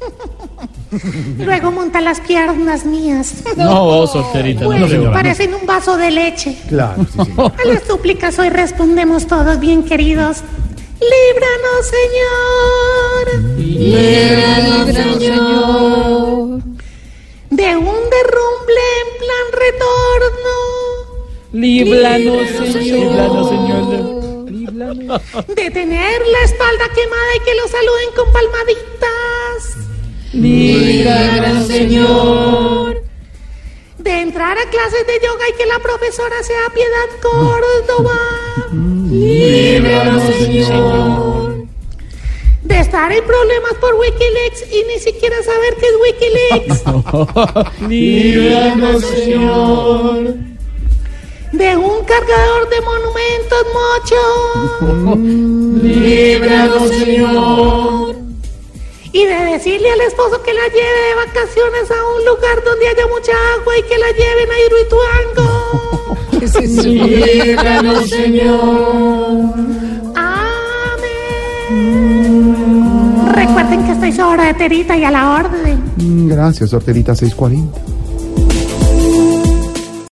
Luego monta las piernas mías. No, solterita, no, Bueno, señora. parecen un vaso de leche. Claro, sí, señor. A las súplicas hoy respondemos todos bien queridos. Líbranos, Señor, Líbranos, Señor. de un derrumbe en plan retorno, Líbranos, Señor. Líbranos, Señor. Líbranos. de tener la espalda quemada y que lo saluden con palmaditas, Líbranos, Señor. de entrar a clases de yoga y que la profesora sea Piedad Córdoba, Líbranos, Señor. de estar en problemas por Wikileaks y ni siquiera saber qué es Wikileaks. Líbranos, Señor. de un cargador de monumentos mocho Líbranos, Señor. Decirle al esposo que la lleve de vacaciones a un lugar donde haya mucha agua y que la lleven a Hidroituango. Líbranos, Señor. Amén. Recuerden que estoy sobre de terita y a la orden. Gracias, Horterita 640.